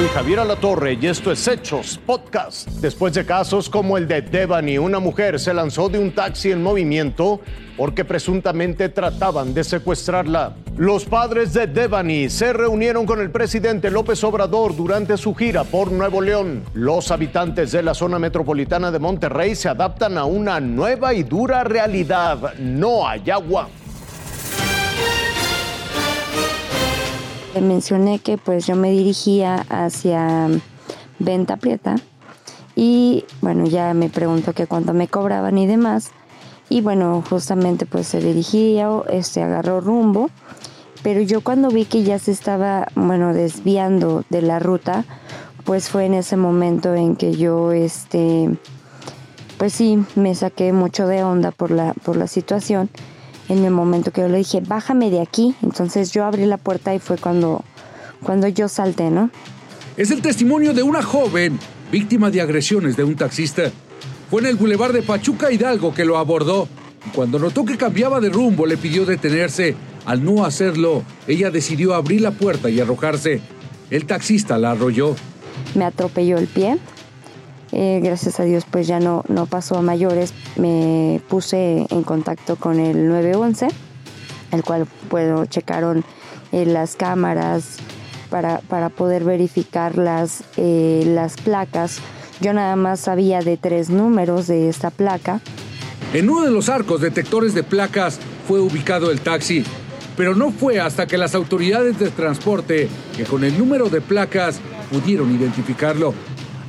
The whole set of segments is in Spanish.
Soy Javier Alatorre y esto es Hechos Podcast. Después de casos como el de Devani, una mujer se lanzó de un taxi en movimiento porque presuntamente trataban de secuestrarla. Los padres de Devani se reunieron con el presidente López Obrador durante su gira por Nuevo León. Los habitantes de la zona metropolitana de Monterrey se adaptan a una nueva y dura realidad. No hay agua. Le mencioné que pues yo me dirigía hacia Venta Prieta y bueno, ya me preguntó que cuánto me cobraban y demás. Y bueno, justamente pues se dirigía, este agarró rumbo, pero yo cuando vi que ya se estaba, bueno, desviando de la ruta, pues fue en ese momento en que yo este pues sí, me saqué mucho de onda por la por la situación en el momento que yo le dije, bájame de aquí. Entonces yo abrí la puerta y fue cuando, cuando yo salté, ¿no? Es el testimonio de una joven víctima de agresiones de un taxista. Fue en el bulevar de Pachuca Hidalgo que lo abordó. Cuando notó que cambiaba de rumbo, le pidió detenerse. Al no hacerlo, ella decidió abrir la puerta y arrojarse. El taxista la arrolló. Me atropelló el pie, eh, gracias a Dios pues ya no, no pasó a mayores. Me puse en contacto con el 911, el cual puedo checaron eh, las cámaras para, para, poder verificar las, eh, las placas. Yo nada más sabía de tres números de esta placa. En uno de los arcos detectores de placas fue ubicado el taxi, pero no fue hasta que las autoridades de transporte, que con el número de placas pudieron identificarlo,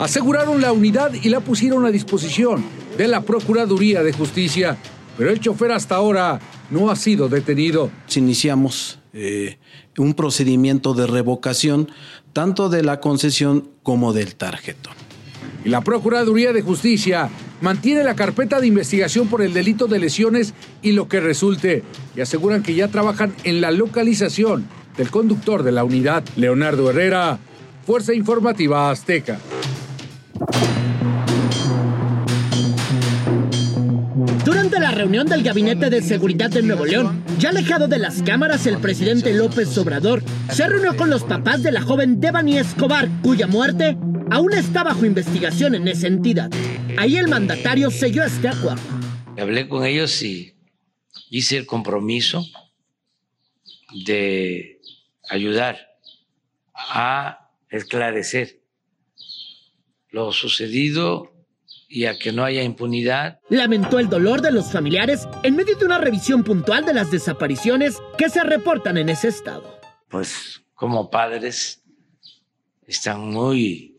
aseguraron la unidad y la pusieron a disposición de la Procuraduría de Justicia, pero el chofer hasta ahora no ha sido detenido. Iniciamos eh, un procedimiento de revocación tanto de la concesión como del tarjeto. Y la Procuraduría de Justicia mantiene la carpeta de investigación por el delito de lesiones y lo que resulte, y aseguran que ya trabajan en la localización del conductor de la unidad, Leonardo Herrera, Fuerza Informativa Azteca. Durante la reunión del Gabinete de Seguridad de Nuevo León, ya alejado de las cámaras, el presidente López Obrador se reunió con los papás de la joven Devani Escobar, cuya muerte aún está bajo investigación en esa entidad. Ahí el mandatario selló este acuerdo. Hablé con ellos y hice el compromiso de ayudar a esclarecer lo sucedido y a que no haya impunidad. Lamentó el dolor de los familiares en medio de una revisión puntual de las desapariciones que se reportan en ese estado. Pues como padres están muy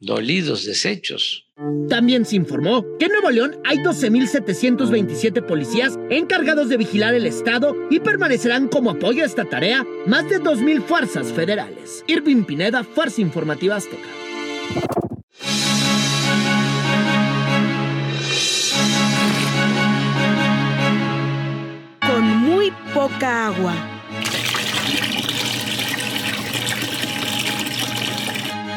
dolidos, deshechos. También se informó que en Nuevo León hay 12.727 policías encargados de vigilar el Estado y permanecerán como apoyo a esta tarea más de 2.000 fuerzas federales. Irving Pineda, Fuerza Informativa Azteca. Poca agua.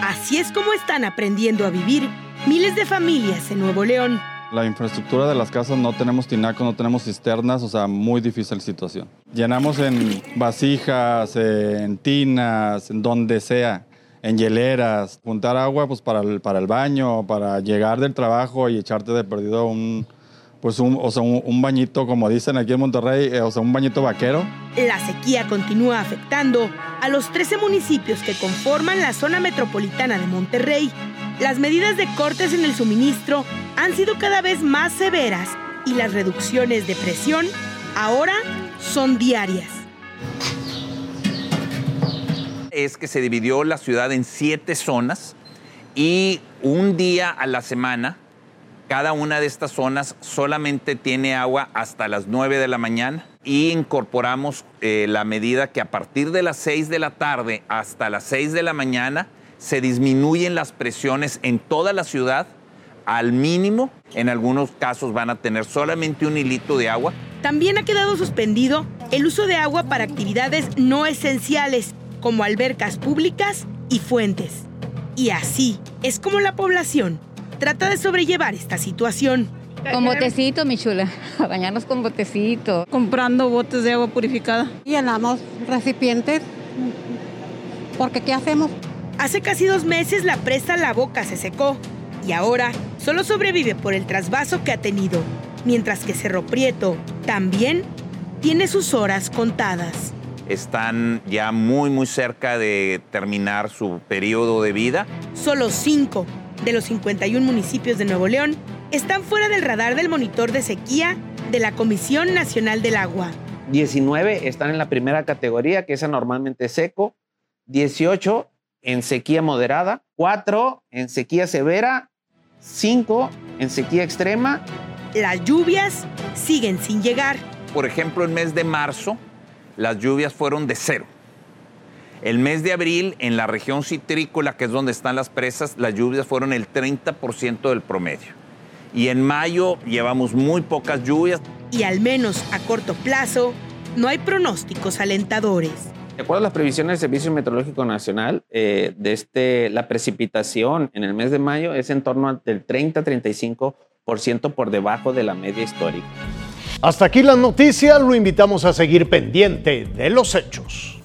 Así es como están aprendiendo a vivir miles de familias en Nuevo León. La infraestructura de las casas no tenemos tinaco, no tenemos cisternas, o sea, muy difícil situación. Llenamos en vasijas, en tinas, en donde sea, en hieleras. Juntar agua pues para el, para el baño, para llegar del trabajo y echarte de perdido un, pues un, o sea, un, un bañito, como dicen aquí en Monterrey, eh, o sea, un bañito vaquero. La sequía continúa afectando a los 13 municipios que conforman la zona metropolitana de Monterrey. Las medidas de cortes en el suministro han sido cada vez más severas y las reducciones de presión ahora son diarias. Es que se dividió la ciudad en siete zonas y un día a la semana cada una de estas zonas solamente tiene agua hasta las 9 de la mañana y incorporamos eh, la medida que a partir de las 6 de la tarde hasta las 6 de la mañana se disminuyen las presiones en toda la ciudad al mínimo. En algunos casos van a tener solamente un hilito de agua. También ha quedado suspendido el uso de agua para actividades no esenciales como albercas públicas y fuentes. Y así es como la población trata de sobrellevar esta situación. Con botecito, mi chula. A bañarnos con botecito. Comprando botes de agua purificada. Llenamos recipientes. Porque ¿qué hacemos? Hace casi dos meses la presa La Boca se secó y ahora solo sobrevive por el trasvaso que ha tenido, mientras que Cerro Prieto también tiene sus horas contadas. Están ya muy, muy cerca de terminar su periodo de vida. Solo cinco de los 51 municipios de Nuevo León están fuera del radar del monitor de sequía de la Comisión Nacional del Agua. 19 están en la primera categoría, que es anormalmente seco, 18 en sequía moderada, 4 en sequía severa, 5 en sequía extrema. Las lluvias siguen sin llegar. Por ejemplo, el mes de marzo, las lluvias fueron de cero. El mes de abril, en la región citrícola, que es donde están las presas, las lluvias fueron el 30% del promedio. Y en mayo llevamos muy pocas lluvias. Y al menos a corto plazo, no hay pronósticos alentadores. De acuerdo a las previsiones del Servicio Meteorológico Nacional, eh, de este, la precipitación en el mes de mayo es en torno al 30-35% por debajo de la media histórica. Hasta aquí las noticias, lo invitamos a seguir pendiente de los hechos.